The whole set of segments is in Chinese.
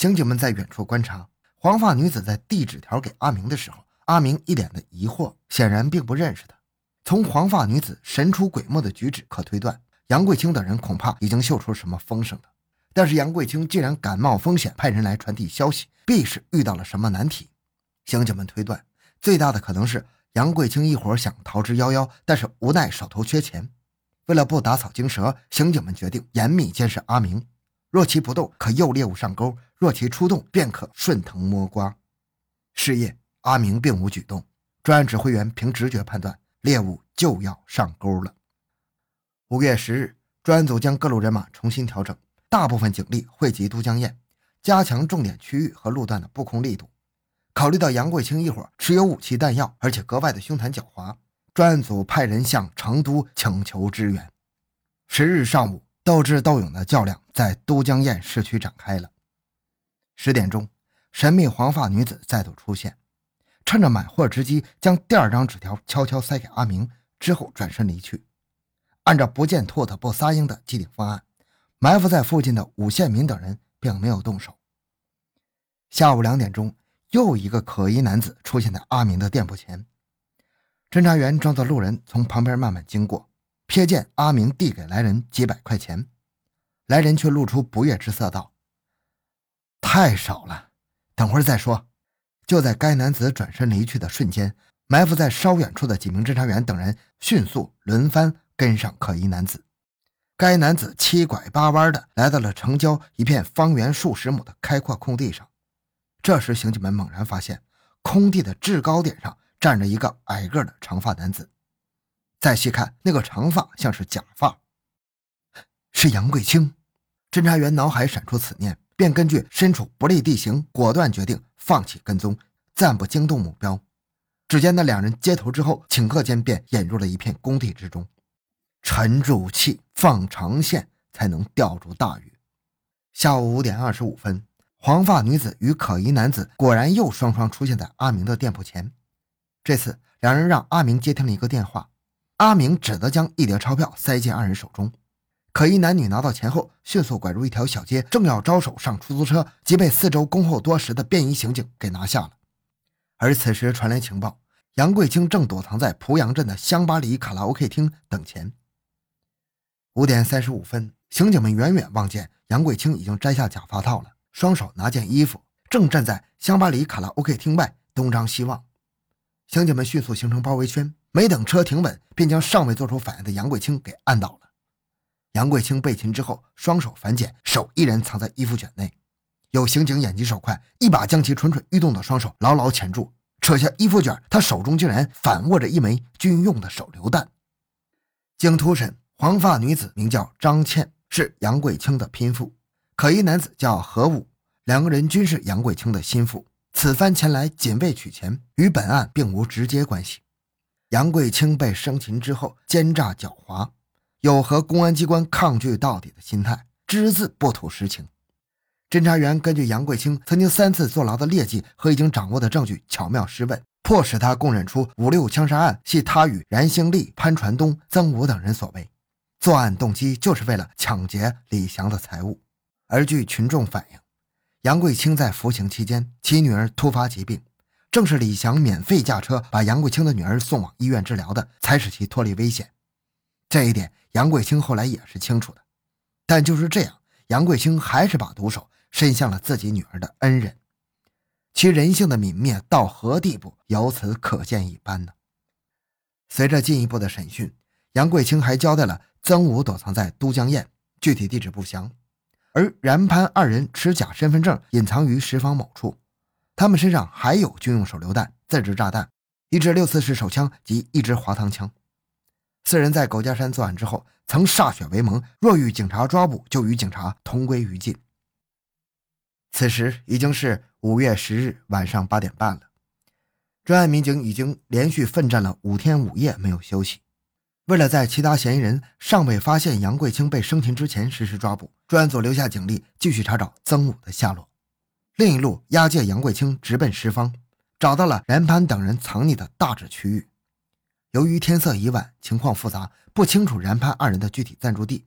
刑警们在远处观察，黄发女子在递纸条给阿明的时候，阿明一脸的疑惑，显然并不认识她。从黄发女子神出鬼没的举止可推断，杨贵清等人恐怕已经嗅出什么风声了。但是杨贵清既然敢冒风险派人来传递消息，必是遇到了什么难题。刑警们推断，最大的可能是杨贵清一伙想逃之夭夭，但是无奈手头缺钱。为了不打草惊蛇，刑警们决定严密监视阿明。若其不动，可诱猎物上钩；若其出动，便可顺藤摸瓜。是夜，阿明并无举动。专案指挥员凭直觉判断，猎物就要上钩了。五月十日，专案组将各路人马重新调整，大部分警力汇集都江堰，加强重点区域和路段的布控力度。考虑到杨贵清一伙持有武器弹药，而且格外的凶残狡猾。专案组派人向成都请求支援。十日上午，斗智斗勇的较量在都江堰市区展开了。十点钟，神秘黄发女子再度出现，趁着买货之机，将第二张纸条悄悄塞给阿明，之后转身离去。按照不见兔子不撒鹰的既定方案，埋伏在附近的武宪民等人并没有动手。下午两点钟，又一个可疑男子出现在阿明的店铺前。侦查员装作路人从旁边慢慢经过，瞥见阿明递给来人几百块钱，来人却露出不悦之色，道：“太少了，等会儿再说。”就在该男子转身离去的瞬间，埋伏在稍远处的几名侦查员等人迅速轮番跟上可疑男子。该男子七拐八弯的来到了城郊一片方圆数十亩的开阔空地上。这时，刑警们猛然发现，空地的制高点上。站着一个矮个的长发男子，再细看，那个长发像是假发，是杨贵清。侦查员脑海闪出此念，便根据身处不利地形，果断决定放弃跟踪，暂不惊动目标。只见那两人接头之后，顷刻间便引入了一片工地之中。沉住气，放长线，才能钓住大鱼。下午五点二十五分，黄发女子与可疑男子果然又双双出现在阿明的店铺前。这次，两人让阿明接听了一个电话，阿明只得将一叠钞票塞进二人手中。可疑男女拿到钱后，迅速拐入一条小街，正要招手上出租车，即被四周恭候多时的便衣刑警给拿下了。而此时传来情报，杨贵清正躲藏在濮阳镇的香巴里卡拉 OK 厅等钱。五点三十五分，刑警们远远望见杨贵清已经摘下假发套了，双手拿件衣服，正站在香巴里卡拉 OK 厅外东张西望。刑警们迅速形成包围圈，没等车停稳，便将尚未做出反应的杨贵清给按倒了。杨贵清被擒之后，双手反剪，手依然藏在衣服卷内。有刑警眼疾手快，一把将其蠢蠢欲动的双手牢牢钳住，扯下衣服卷，他手中竟然反握着一枚军用的手榴弹。经突审，黄发女子名叫张倩，是杨贵清的拼妇；可疑男子叫何武，两个人均是杨贵清的心腹。此番前来仅为取钱，与本案并无直接关系。杨贵清被生擒之后，奸诈狡猾，有和公安机关抗拒到底的心态，只字不吐实情。侦查员根据杨贵清曾经三次坐牢的劣迹和已经掌握的证据，巧妙施问，迫使他供认出五六枪杀案系他与冉兴利、潘传东、曾武等人所为，作案动机就是为了抢劫李祥的财物。而据群众反映。杨贵清在服刑期间，其女儿突发疾病，正是李祥免费驾车把杨桂清的女儿送往医院治疗的，才使其脱离危险。这一点，杨桂清后来也是清楚的。但就是这样，杨桂清还是把毒手伸向了自己女儿的恩人，其人性的泯灭到何地步，由此可见一斑呢？随着进一步的审讯，杨贵清还交代了曾武躲藏在都江堰，具体地址不详。而冉潘二人持假身份证隐藏于石坊某处，他们身上还有军用手榴弹、自制炸弹、一支六四式手枪及一支滑膛枪。四人在狗家山作案之后，曾歃血为盟，若遇警察抓捕，就与警察同归于尽。此时已经是五月十日晚上八点半了，专案民警已经连续奋战了五天五夜，没有休息。为了在其他嫌疑人尚未发现杨贵清被生擒之前实施抓捕，专案组留下警力继续查找曾武的下落。另一路押解杨贵清直奔十方，找到了冉潘等人藏匿的大致区域。由于天色已晚，情况复杂，不清楚冉潘二人的具体暂住地，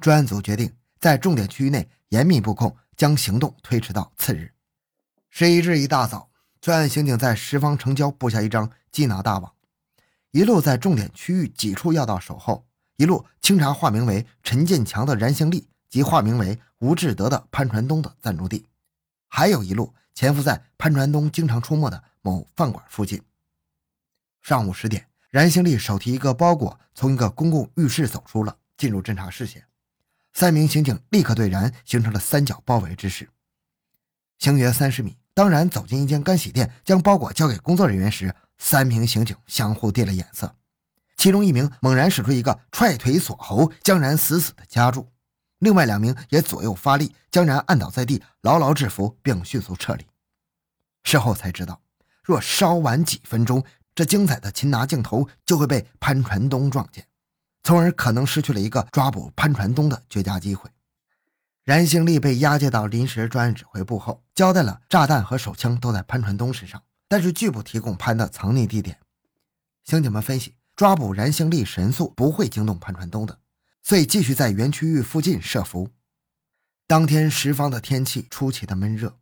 专案组决定在重点区域内严密布控，将行动推迟到次日。十一日一大早，专案刑警在十方城郊布下一张缉拿大网，一路在重点区域几处要道守候，一路清查化名为陈建强的冉兴利及化名为吴志德的潘传东的暂住地，还有一路潜伏在潘传东经常出没的某饭馆附近。上午十点，冉兴利手提一个包裹从一个公共浴室走出了，进入侦查视线。三名刑警立刻对燃形成了三角包围之势。行约三十米。当然，走进一间干洗店，将包裹交给工作人员时，三名刑警相互递了眼色。其中一名猛然使出一个踹腿锁喉，将然死死地夹住；另外两名也左右发力，将然按倒在地，牢牢制服，并迅速撤离。事后才知道，若稍晚几分钟，这精彩的擒拿镜头就会被潘传东撞见，从而可能失去了一个抓捕潘传东的绝佳机会。燃兴利被押解到临时专案指挥部后，交代了炸弹和手枪都在潘传东身上，但是拒不提供潘的藏匿地点。刑警们分析，抓捕燃兴利神速不会惊动潘传东的，所以继续在原区域附近设伏。当天十方的天气出奇的闷热，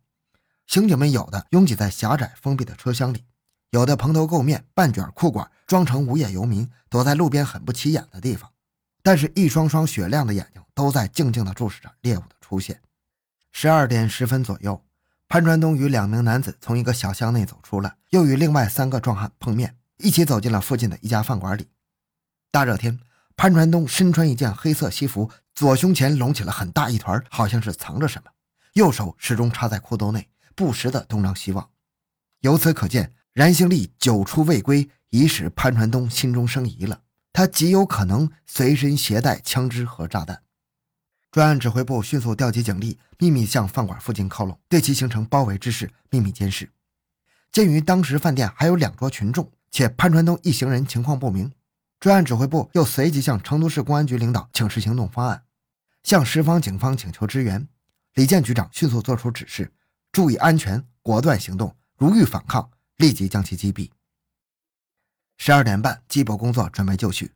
刑警们有的拥挤在狭窄封闭的车厢里，有的蓬头垢面、半卷裤管，装成无业游民，躲在路边很不起眼的地方。但是，一双双雪亮的眼睛都在静静地注视着猎物的出现。十二点十分左右，潘传东与两名男子从一个小巷内走出来，又与另外三个壮汉碰面，一起走进了附近的一家饭馆里。大热天，潘传东身穿一件黑色西服，左胸前隆起了很大一团，好像是藏着什么；右手始终插在裤兜内，不时地东张西望。由此可见，冉兴利久出未归，已使潘传东心中生疑了。他极有可能随身携带枪支和炸弹。专案指挥部迅速调集警力，秘密向饭馆附近靠拢，对其形成包围之势，秘密监视。鉴于当时饭店还有两桌群众，且潘传东一行人情况不明，专案指挥部又随即向成都市公安局领导请示行动方案，向十方警方请求支援。李建局长迅速作出指示：注意安全，果断行动，如遇反抗，立即将其击毙。十二点半，缉捕工作准备就绪。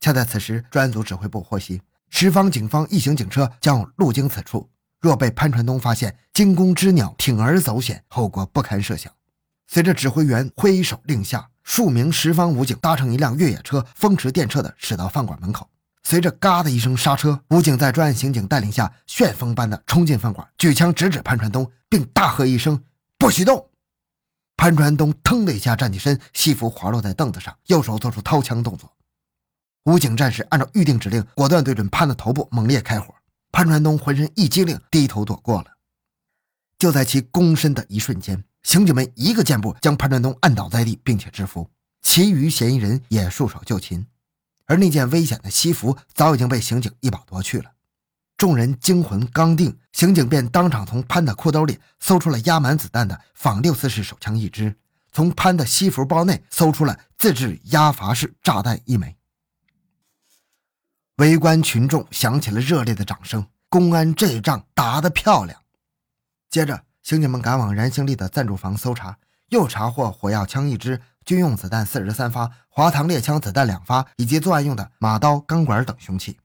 恰在此时，专案组指挥部获悉，十方警方一行警车将路经此处，若被潘传东发现，惊弓之鸟铤而走险，后果不堪设想。随着指挥员挥手令下，数名十方武警搭乘一辆越野车，风驰电掣地驶到饭馆门口。随着“嘎”的一声刹车，武警在专案刑警带领下，旋风般的冲进饭馆，举枪直指潘传东，并大喝一声：“不许动！”潘传东腾的一下站起身，西服滑落在凳子上，右手做出掏枪动作。武警战士按照预定指令，果断对准潘的头部猛烈开火。潘传东浑身一激灵，低头躲过了。就在其躬身的一瞬间，刑警们一个箭步将潘传东按倒在地，并且制服，其余嫌疑人也束手就擒。而那件危险的西服早已经被刑警一把夺去了。众人惊魂刚定，刑警便当场从潘的裤兜里搜出了压满子弹的仿六四式手枪一支，从潘的西服包内搜出了自制压阀式炸弹一枚。围观群众响起了热烈的掌声，公安这仗打得漂亮。接着，刑警们赶往燃兴利的暂住房搜查，又查获火药枪一支、军用子弹四十三发、滑膛猎枪子弹两发，以及作案用的马刀、钢管等凶器。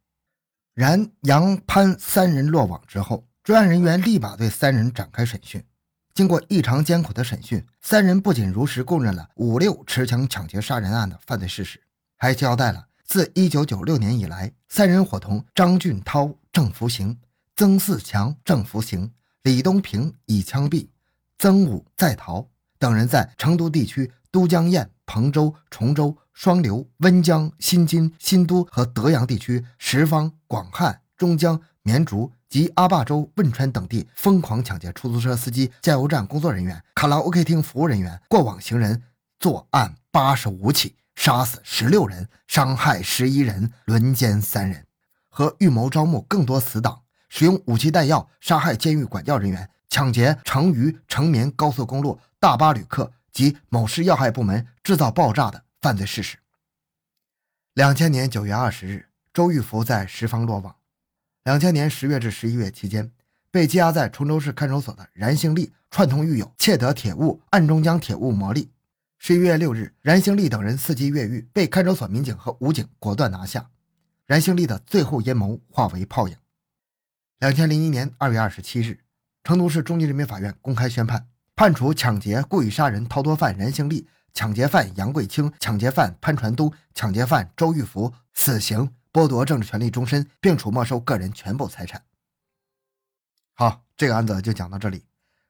然杨潘三人落网之后，专案人员立马对三人展开审讯。经过异常艰苦的审讯，三人不仅如实供认了五六持枪抢劫杀人案的犯罪事实，还交代了自1996年以来，三人伙同张俊涛正服刑，曾四强正服刑，李东平已枪毙，曾武在逃等人在成都地区都江堰、彭州、崇州。双流、温江、新津、新都和德阳地区，十方、广汉、中江、绵竹及阿坝州汶川等地疯狂抢劫出租车司机、加油站工作人员、卡拉 OK 厅服务人员、过往行人，作案八十五起，杀死十六人，伤害十一人，轮奸三人，和预谋招募更多死党，使用武器弹药杀害监狱管教人员，抢劫成渝成绵高速公路大巴旅客及某市要害部门，制造爆炸的。犯罪事实。两千年九月二十日，周玉福在十方落网。两千年十月至十一月期间，被羁押在崇州市看守所的冉兴利串通狱友窃得铁物，暗中将铁物磨砺。十一月六日，冉兴利等人伺机越狱，被看守所民警和武警果断拿下。冉兴利的最后阴谋化为泡影。两千零一年二月二十七日，成都市中级人民法院公开宣判，判处抢劫、故意杀人、逃脱犯任兴利、抢劫犯杨贵清、抢劫犯潘传东、抢劫犯周玉福死刑，剥夺政治权利终身，并处没收个人全部财产。好，这个案子就讲到这里。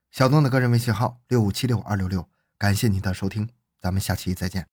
小东的个人微信号六五七六二六六，感谢您的收听，咱们下期再见。